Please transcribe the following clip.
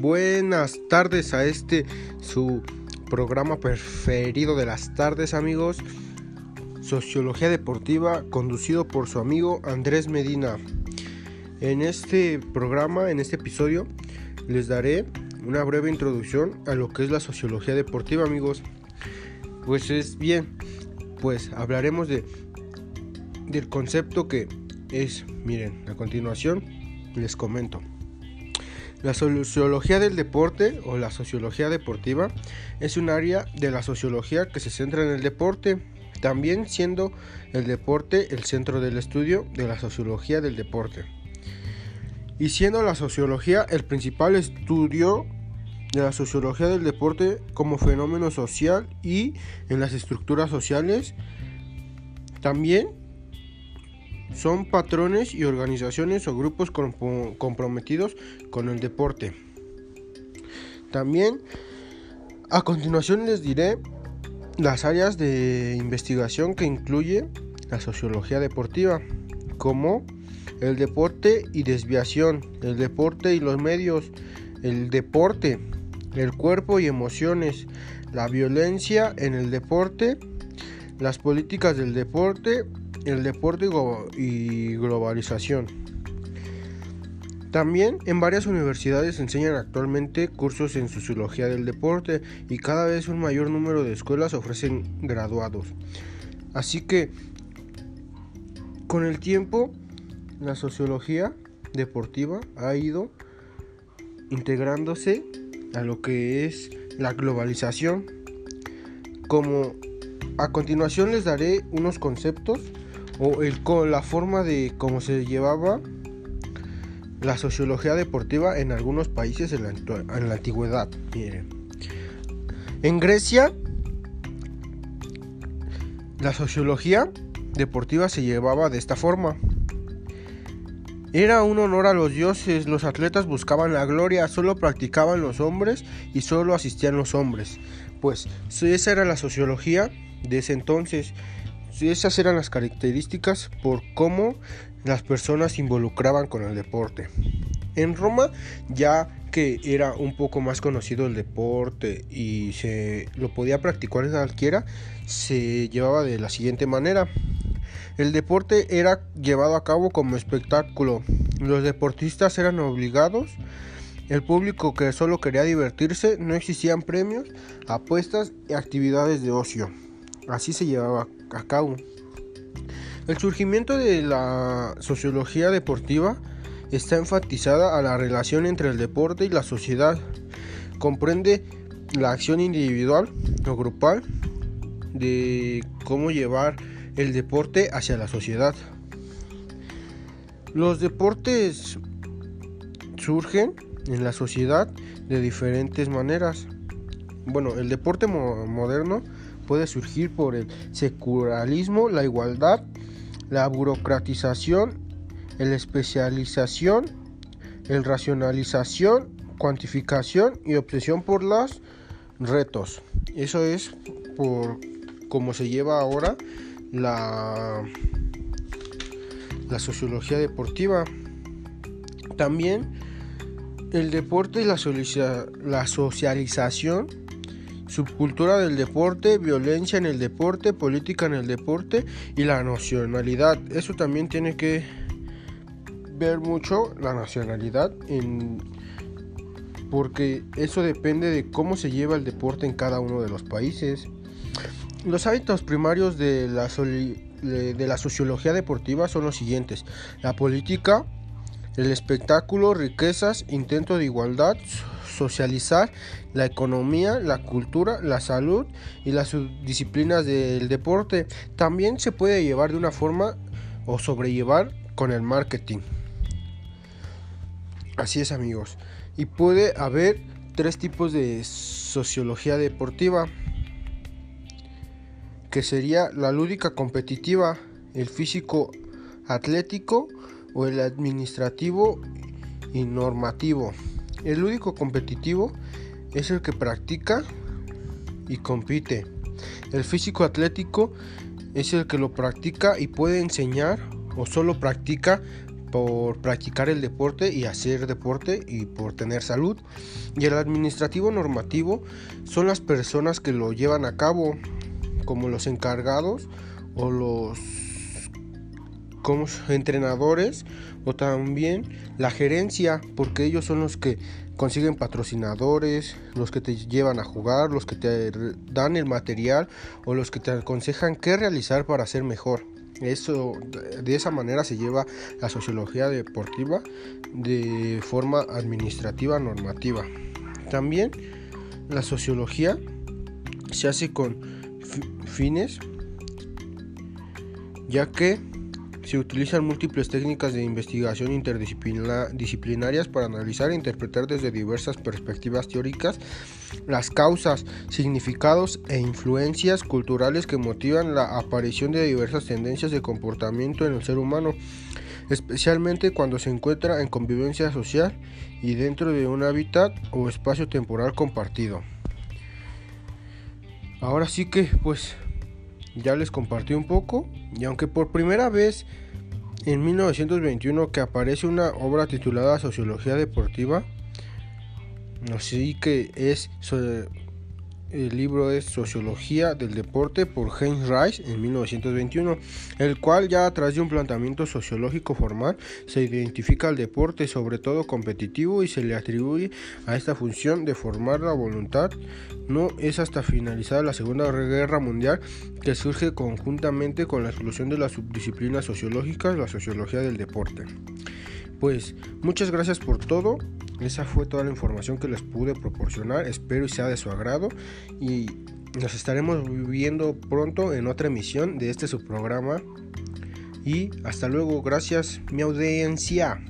buenas tardes a este su programa preferido de las tardes amigos, Sociología Deportiva, conducido por su amigo Andrés Medina. En este programa, en este episodio, les daré una breve introducción a lo que es la sociología deportiva amigos. Pues es bien, pues hablaremos de del concepto que es, miren, a continuación les comento. La sociología del deporte o la sociología deportiva es un área de la sociología que se centra en el deporte, también siendo el deporte el centro del estudio de la sociología del deporte. Y siendo la sociología el principal estudio de la sociología del deporte como fenómeno social y en las estructuras sociales, también son patrones y organizaciones o grupos comprometidos con el deporte. También a continuación les diré las áreas de investigación que incluye la sociología deportiva, como el deporte y desviación, el deporte y los medios, el deporte, el cuerpo y emociones, la violencia en el deporte, las políticas del deporte el deporte y globalización. También en varias universidades enseñan actualmente cursos en sociología del deporte y cada vez un mayor número de escuelas ofrecen graduados. Así que con el tiempo la sociología deportiva ha ido integrándose a lo que es la globalización. Como a continuación les daré unos conceptos o el, la forma de cómo se llevaba la sociología deportiva en algunos países en la, en la antigüedad. Miren. En Grecia, la sociología deportiva se llevaba de esta forma. Era un honor a los dioses, los atletas buscaban la gloria, solo practicaban los hombres y solo asistían los hombres. Pues esa era la sociología de ese entonces esas eran las características por cómo las personas se involucraban con el deporte. En Roma, ya que era un poco más conocido el deporte y se lo podía practicar cualquiera, se llevaba de la siguiente manera. El deporte era llevado a cabo como espectáculo. Los deportistas eran obligados. El público que solo quería divertirse, no existían premios, apuestas y actividades de ocio. Así se llevaba a cabo. El surgimiento de la sociología deportiva está enfatizada a la relación entre el deporte y la sociedad. Comprende la acción individual o grupal de cómo llevar el deporte hacia la sociedad. Los deportes surgen en la sociedad de diferentes maneras. Bueno, el deporte moderno puede surgir por el secularismo, la igualdad, la burocratización, la especialización, el racionalización, cuantificación y obsesión por los retos. Eso es por cómo se lleva ahora la, la sociología deportiva. También el deporte y la, la socialización subcultura del deporte, violencia en el deporte, política en el deporte y la nacionalidad. Eso también tiene que ver mucho la nacionalidad porque eso depende de cómo se lleva el deporte en cada uno de los países. Los hábitos primarios de la, de la sociología deportiva son los siguientes. La política, el espectáculo, riquezas, intento de igualdad, socializar la economía, la cultura, la salud y las disciplinas del deporte. También se puede llevar de una forma o sobrellevar con el marketing. Así es amigos. Y puede haber tres tipos de sociología deportiva. Que sería la lúdica competitiva, el físico atlético o el administrativo y normativo. El lúdico competitivo es el que practica y compite. El físico atlético es el que lo practica y puede enseñar o solo practica por practicar el deporte y hacer deporte y por tener salud. Y el administrativo normativo son las personas que lo llevan a cabo, como los encargados o los como entrenadores o también la gerencia, porque ellos son los que consiguen patrocinadores, los que te llevan a jugar, los que te dan el material o los que te aconsejan qué realizar para ser mejor. Eso, de esa manera se lleva la sociología deportiva de forma administrativa normativa. También la sociología se hace con fines ya que se utilizan múltiples técnicas de investigación interdisciplinarias para analizar e interpretar desde diversas perspectivas teóricas las causas, significados e influencias culturales que motivan la aparición de diversas tendencias de comportamiento en el ser humano, especialmente cuando se encuentra en convivencia social y dentro de un hábitat o espacio temporal compartido. Ahora sí que pues ya les compartí un poco y aunque por primera vez en 1921 que aparece una obra titulada Sociología Deportiva, no sé que es el libro es Sociología del Deporte por Heinz Rice en 1921, el cual ya a través de un planteamiento sociológico formal se identifica al deporte, sobre todo competitivo, y se le atribuye a esta función de formar la voluntad. No es hasta finalizada la Segunda Guerra Mundial que surge conjuntamente con la exclusión de las subdisciplinas sociológicas, la sociología del deporte. Pues muchas gracias por todo. Esa fue toda la información que les pude proporcionar. Espero y sea de su agrado. Y nos estaremos viendo pronto en otra emisión de este su programa. Y hasta luego. Gracias, mi audiencia.